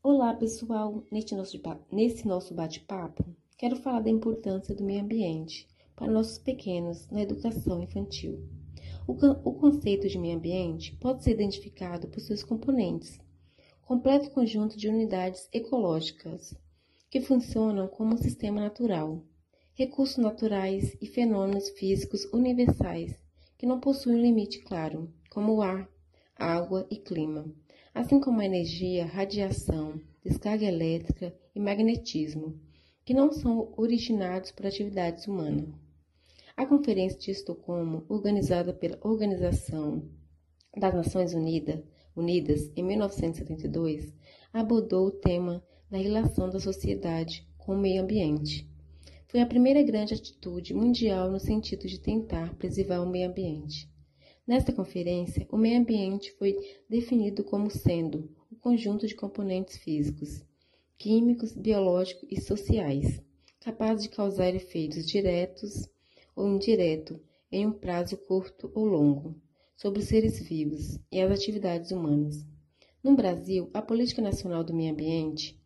Olá, pessoal! Neste nosso, nesse nosso bate-papo, quero falar da importância do meio ambiente para nossos pequenos na educação infantil. O, o conceito de meio ambiente pode ser identificado por seus componentes, completo conjunto de unidades ecológicas que funcionam como um sistema natural, recursos naturais e fenômenos físicos universais que não possuem limite claro, como o ar, água e clima assim como a energia, radiação, descarga elétrica e magnetismo, que não são originados por atividades humanas. A Conferência de Estocolmo, organizada pela Organização das Nações Unidas, Unidas em 1972, abordou o tema da relação da sociedade com o meio ambiente. Foi a primeira grande atitude mundial no sentido de tentar preservar o meio ambiente. Nesta conferência, o meio ambiente foi definido como sendo o conjunto de componentes físicos, químicos, biológicos e sociais, capazes de causar efeitos diretos ou indiretos em um prazo curto ou longo sobre os seres vivos e as atividades humanas. No Brasil, a Política Nacional do Meio Ambiente,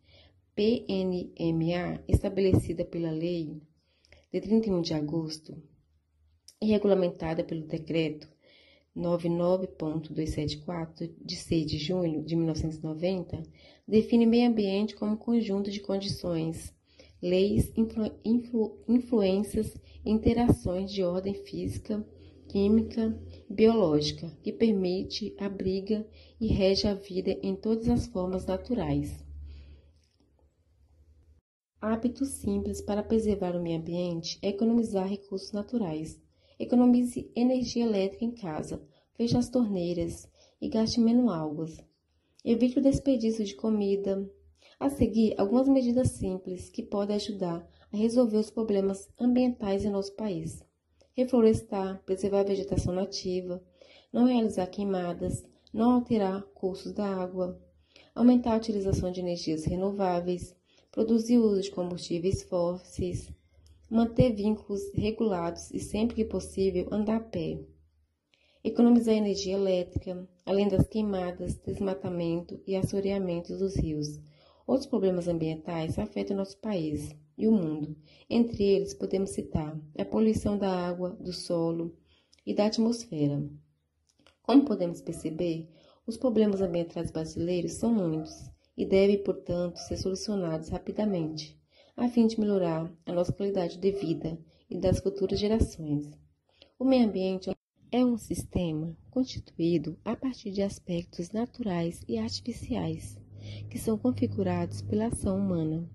PNMA, estabelecida pela Lei de 31 de agosto e regulamentada pelo Decreto 99.274, de 6 de junho de 1990, define meio ambiente como conjunto de condições, leis, influ, influ, influências e interações de ordem física, química e biológica que permite, abriga e rege a vida em todas as formas naturais. Hábitos simples para preservar o meio ambiente é economizar recursos naturais, Economize energia elétrica em casa, feche as torneiras e gaste menos água. Evite o desperdício de comida. A seguir, algumas medidas simples que podem ajudar a resolver os problemas ambientais em nosso país. Reflorestar, preservar a vegetação nativa, não realizar queimadas, não alterar cursos da água, aumentar a utilização de energias renováveis, produzir uso de combustíveis fósseis, manter vínculos regulados e, sempre que possível, andar a pé. Economizar energia elétrica, além das queimadas, desmatamento e assoreamento dos rios. Outros problemas ambientais afetam nosso país e o mundo. Entre eles, podemos citar a poluição da água, do solo e da atmosfera. Como podemos perceber, os problemas ambientais brasileiros são muitos e devem, portanto, ser solucionados rapidamente a fim de melhorar a nossa qualidade de vida e das futuras gerações. O meio ambiente é um sistema constituído a partir de aspectos naturais e artificiais que são configurados pela ação humana.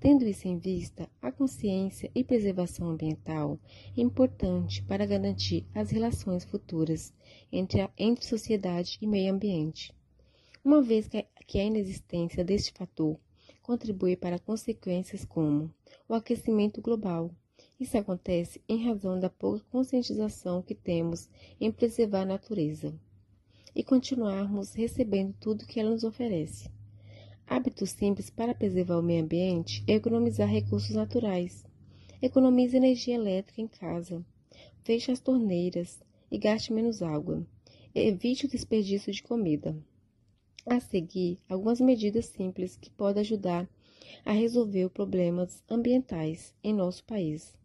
Tendo isso em vista, a consciência e preservação ambiental é importante para garantir as relações futuras entre, a, entre sociedade e meio ambiente. Uma vez que a, que a inexistência deste fator contribui para consequências como o aquecimento global. Isso acontece em razão da pouca conscientização que temos em preservar a natureza e continuarmos recebendo tudo que ela nos oferece. Hábitos simples para preservar o meio ambiente é economizar recursos naturais. Economize energia elétrica em casa. Feche as torneiras e gaste menos água. Evite o desperdício de comida. A seguir, algumas medidas simples que podem ajudar a resolver problemas ambientais em nosso país.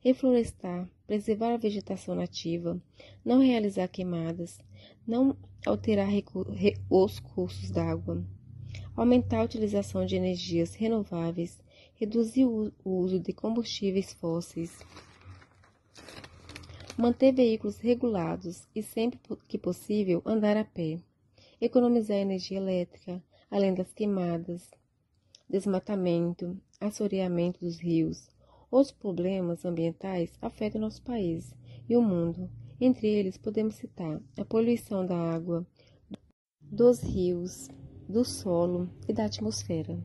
Reflorestar, preservar a vegetação nativa, não realizar queimadas, não alterar os cursos d'água, aumentar a utilização de energias renováveis, reduzir o uso de combustíveis fósseis, manter veículos regulados e, sempre que possível, andar a pé economizar energia elétrica, além das queimadas, desmatamento, assoreamento dos rios. Outros problemas ambientais afetam nosso país e o mundo. Entre eles, podemos citar a poluição da água, dos rios, do solo e da atmosfera.